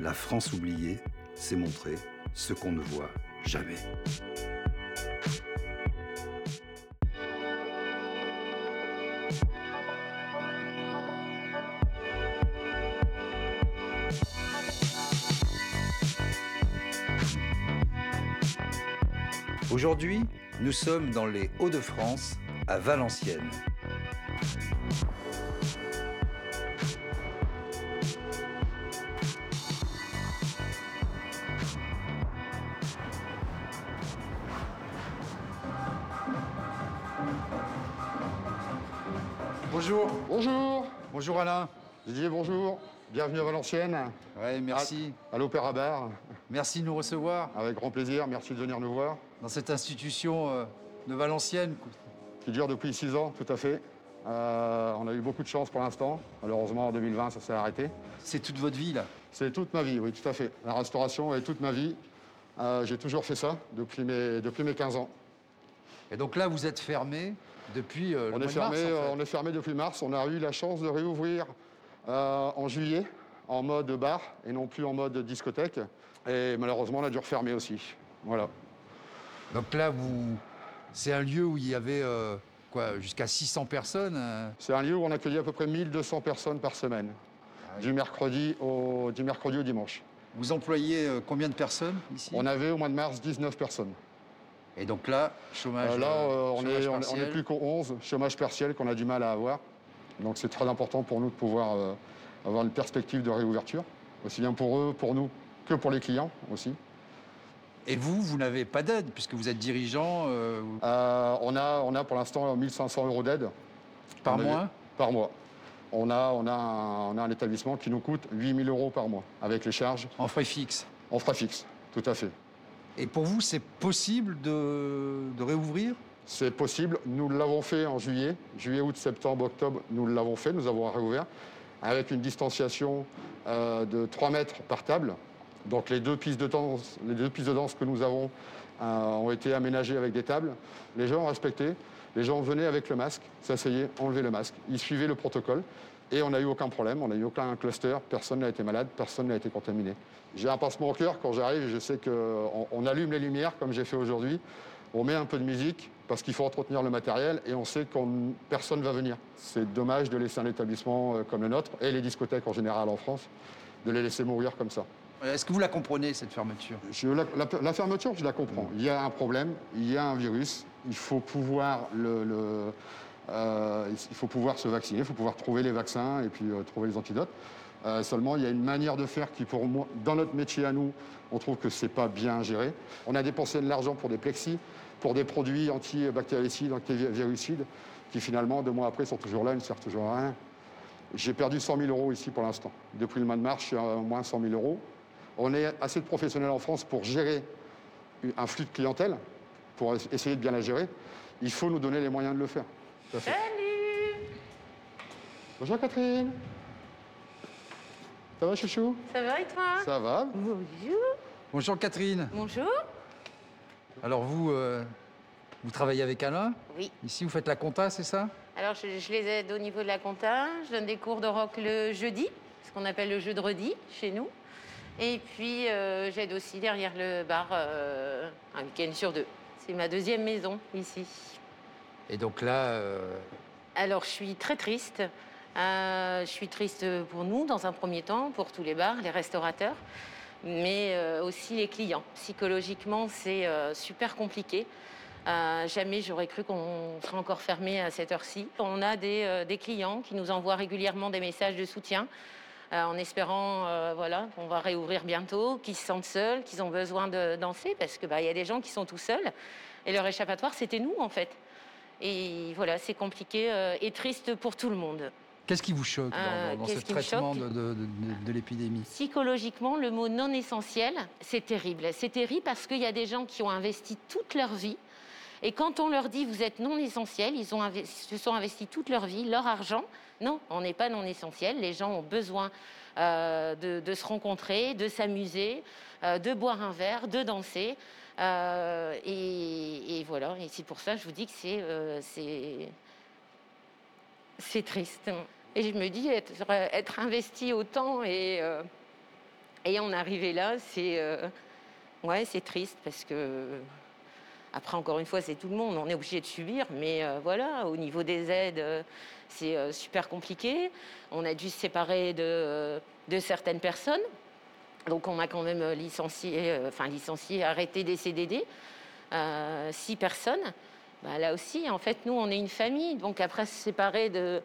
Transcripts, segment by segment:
La France oubliée, c'est montrer ce qu'on ne voit jamais. Aujourd'hui, nous sommes dans les Hauts-de-France, à Valenciennes. Bonjour. Bonjour Bonjour Alain. Didier, bonjour. Bienvenue à Valenciennes. Ouais, merci. À, à l'Opéra Bar. Merci de nous recevoir Avec grand plaisir. Merci de venir nous voir. dans cette institution euh, de Valenciennes. Qui dure depuis six ans, tout à fait. Euh, on a eu beaucoup de chance pour l'instant. Malheureusement, en 2020, ça s'est arrêté. C'est toute votre vie là. C'est toute ma vie, oui, tout à fait. La restauration est toute ma vie. Euh, J'ai toujours fait ça depuis mes, depuis mes 15 ans. Et donc là, vous êtes fermé depuis euh, le On mois est, de fermé, mars, en euh, fait. on est fermé depuis mars. On a eu la chance de réouvrir euh, en juillet en mode bar et non plus en mode discothèque. Et malheureusement, on a dû refermer aussi. Voilà. Donc là, vous, c'est un lieu où il y avait euh, quoi, jusqu'à 600 personnes. C'est un lieu où on accueillait à peu près 1200 personnes par semaine, oui. du, mercredi au, du mercredi au dimanche. Vous employez combien de personnes ici? On avait au mois de mars 19 personnes. Et donc là, chômage. Euh, là, euh, on chômage est, on, on partiel. est plus qu'au 11, chômage partiel qu'on a du mal à avoir. Donc c'est très important pour nous de pouvoir euh, avoir une perspective de réouverture, aussi bien pour eux, pour nous, que pour les clients aussi. Et vous, vous n'avez pas d'aide puisque vous êtes dirigeant euh, Euh, on, a, on a pour l'instant 1500 euros d'aide par On mois. par mois. On a, on, a un, on a un établissement qui nous coûte 8000 euros par mois, avec les charges En frais fixes. en frais fixes, tout à fait. Et pour vous, c'est possible de, réouvrir? C'est possible. Nous l'avons fait en juillet. Juillet, août, septembre, octobre, nous l'avons fait. Nous avons réouvert avec une distanciation euh, de 3 mètres par table. Donc les deux pistes de danse, les deux pistes de danse que nous avons euh, ont été aménagées avec des tables. Les gens ont respecté. Les gens venaient avec le masque, s'asseyaient, enlevaient le masque. Ils suivaient le protocole. Et on n'a eu aucun problème, on n'a eu aucun cluster, personne n'a été malade, personne n'a été contaminé. J'ai un pincement au cœur quand j'arrive, je sais qu'on on allume les lumières comme j'ai fait aujourd'hui, on met un peu de musique parce qu'il faut entretenir le matériel et on sait que personne ne va venir. C'est dommage de laisser un établissement euh, comme le nôtre et les discothèques en général en France, de les laisser mourir comme ça. Est-ce que vous la comprenez, cette fermeture? Je- la, la- la fermeture, je la comprends. Il y a un problème, il y a un virus, il faut pouvoir le, le- euh, il faut pouvoir se vacciner, il faut pouvoir trouver les vaccins et puis euh, trouver les antidotes. Euh, seulement, il y a une manière de faire qui, dans notre métier à nous, on trouve que c'est pas bien géré. On a dépensé de l'argent pour des plexis, pour des produits antibactéricides, antivirucides, qui finalement, deux mois après, sont toujours là, ils ne servent toujours à rien. J'ai perdu 100 000 euros ici pour l'instant. Depuis le mois de mars, je suis à moins 100 000 euros. On est assez de professionnels en France pour gérer un flux de clientèle, pour essayer de bien la gérer. Il faut nous donner les moyens de le faire. Salut Bonjour Catherine. Ça va chouchou? Ça va et toi? Ça va Bonjour. Bonjour Catherine. Bonjour. Alors vous, euh, vous travaillez avec Alain? Oui. Ici, vous faites la compta, c'est ça? Alors, je, je les aide au niveau de la compta. Je donne des cours de rock le jeudi, ce qu'on appelle le jeudi chez nous. Et puis, euh, j'aide aussi derrière le bar euh, un week-end sur deux. C'est ma deuxième maison ici. Et donc là, euh, Alors, je suis très triste. Euh, je suis triste pour nous, dans un premier temps, pour tous les bars, les restaurateurs, mais euh, aussi les clients. Psychologiquement, c'est super compliqué. Jamais j'aurais cru qu'on serait encore fermé à cette heure-ci. On a des, clients qui nous envoient régulièrement des messages de soutien. en espérant voilà, qu'on va réouvrir bientôt, qu'ils se sentent seuls, qu'ils ont besoin de danser, parce qu'il bah, y a des gens qui sont tout seuls. Et leur échappatoire, c'était nous, en fait. Et voilà, c'est compliqué euh, et triste pour tout le monde. Qu'est-ce qui vous choque dans- Euh, dans, ce traitement choque de, de- de- de l'épidémie? Psychologiquement, le mot non essentiel, c'est terrible. C'est terrible parce qu'il y a des gens qui ont investi toute leur vie. Et quand on leur dit vous êtes non essentiel, ils se sont investis toute leur vie, leur argent. Non, on n'est pas non essentiel. Les gens ont besoin euh, de, se rencontrer, de s'amuser, euh, de boire un verre, de danser. Euh, et, voilà. Et c'est pour ça que je vous dis que c'est c'est triste. Et je me dis, être, investi autant et, et en arriver là, c'est ouais, c'est triste parce que, après, encore une fois, c'est tout le monde, on est obligé de subir, mais euh, voilà, au niveau des aides, euh, c'est euh, super compliqué. On a dû se séparer de, certaines personnes. Donc, on a quand même licencié, enfin, licencié, arrêté des CDD, six personnes. Bah, là aussi, en fait, nous, on est une famille. Donc après, se séparer de,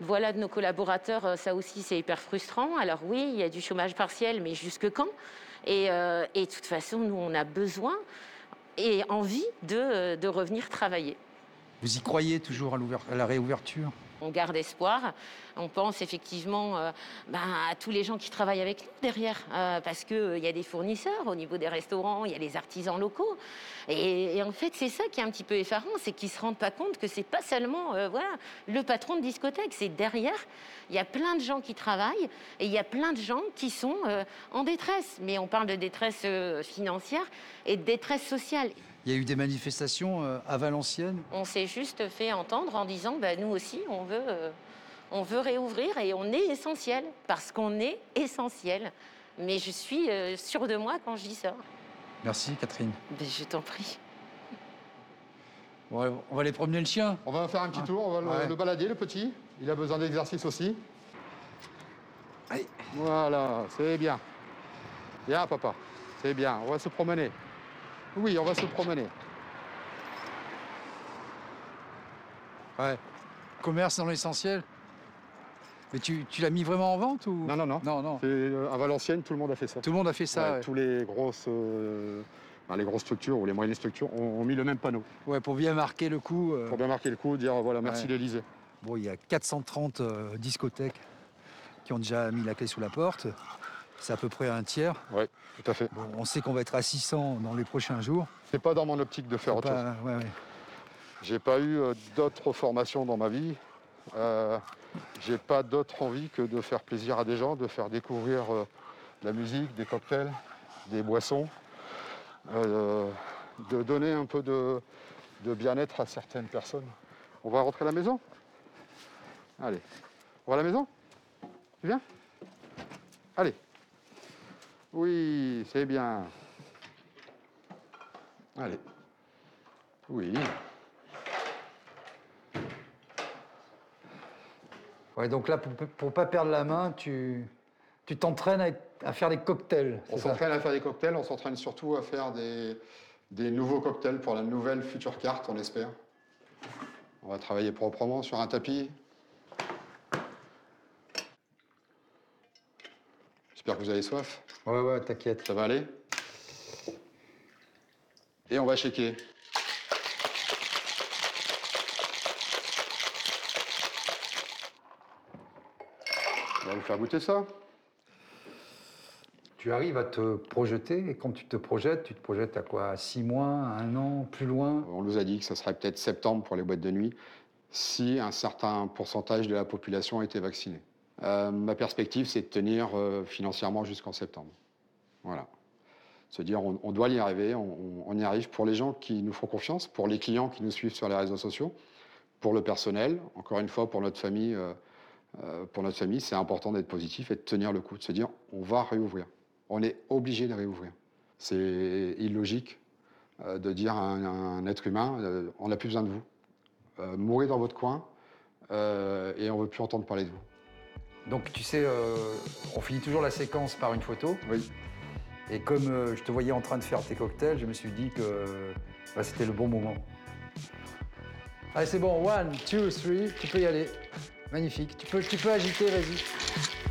voilà, de nos collaborateurs, ça aussi, c'est hyper frustrant. Alors oui, il y a du chômage partiel, mais jusque quand? Et de toute façon, nous, on a besoin et envie de, euh, de revenir travailler. Vous y croyez toujours à, à la réouverture? On garde espoir. On pense effectivement euh, ben, à tous les gens qui travaillent avec nous derrière, euh, parce qu'il y a des fournisseurs au niveau des restaurants, il y a les artisans locaux. Et, en fait, c'est ça qui est un petit peu effarant, c'est qu'ils ne se rendent pas compte que c'est pas seulement euh, voilà, le patron de discothèque, c'est derrière, il y a plein de gens qui travaillent et il y a plein de gens qui sont euh, en détresse. Mais on parle de détresse euh, financière et de détresse sociale. Il y a eu des manifestations euh, à Valenciennes. On s'est juste fait entendre en disant bah, nous aussi, on veut, euh, on veut réouvrir et on est essentiel, parce qu'on est essentiel. Mais je suis euh, sûre de moi quand je dis ça. Merci Catherine. Ben, je t'en prie. Bon, on va aller promener le chien. On va faire un petit tour, on va le- Ouais. le, balader, le petit. Il a besoin d'exercice aussi. Allez. Voilà, c'est bien. Bien, papa. C'est bien, on va se promener. Oui, on va se promener. Ouais. Commerce dans l'essentiel. Mais tu, tu l'as mis vraiment en vente ou? Non, non, non. Non, non. C'est, euh, à Valenciennes, tout le monde a fait ça. Tout le monde a fait ça. Ouais, ouais. Tous les grosses, euh, ben, les grosses structures ou les moyennes structures ont, ont mis le même panneau Ouais, pour bien marquer le coup. euh, pour bien marquer le coup, dire voilà, merci Ouais. l'Elysée. Bon, il y a 430 euh, discothèques qui ont déjà mis la clé sous la porte. C'est à peu près un tiers. Oui, tout à fait. Bon, on sait qu'on va être à 600 dans les prochains jours. C'est pas dans mon optique de faire autre chose. pas- ouais, ouais. J'ai pas eu euh, d'autres formations dans ma vie. Euh, j'ai pas d'autre envie que de faire plaisir à des gens, de faire découvrir euh, de la musique, des cocktails, des boissons, euh, de donner un peu de, de bien-être à certaines personnes. On va rentrer à la maison? Allez. On va à la maison? Tu viens? Allez. Oui, c'est bien. Allez. Oui. Ouais, donc là, pour ne pas perdre la main, tu tu t'entraînes à, à faire des cocktails. On s'entraîne à faire des cocktails, on s'entraîne surtout à faire des, des nouveaux cocktails pour la nouvelle future carte, on espère. On va travailler proprement sur un tapis. J'espère que vous avez soif. Ouais, ouais, t'inquiète. Ça va aller? Et on va shaker. On va vous faire goûter ça. Tu arrives à te projeter, et quand tu te projettes, tu te projettes à quoi? À 6 mois, à un an, plus loin? On nous a dit que ça serait peut-être septembre pour les boîtes de nuit si un certain pourcentage de la population était vaccinée. Euh, ma perspective, c'est de tenir euh, financièrement jusqu'en septembre. Voilà. Se dire, on, doit y arriver, on, y arrive pour les gens qui nous font confiance, pour les clients qui nous suivent sur les réseaux sociaux, pour le personnel, encore une fois, pour notre famille. euh, pour notre famille, c'est important d'être positif et de tenir le coup, de se dire, on va réouvrir. On est obligé de réouvrir. C'est illogique de dire à un, à un être humain, on n'a plus besoin de vous. Mourrez dans votre coin et on ne veut plus entendre parler de vous. Donc tu sais, euh, on finit toujours la séquence par une photo. Oui. Et comme euh, je te voyais en train de faire tes cocktails, je me suis dit que euh, bah, c'était le bon moment. Allez, c'est bon. One, two, three. Tu peux y aller. Magnifique. Tu peux, tu peux agiter, vas-y.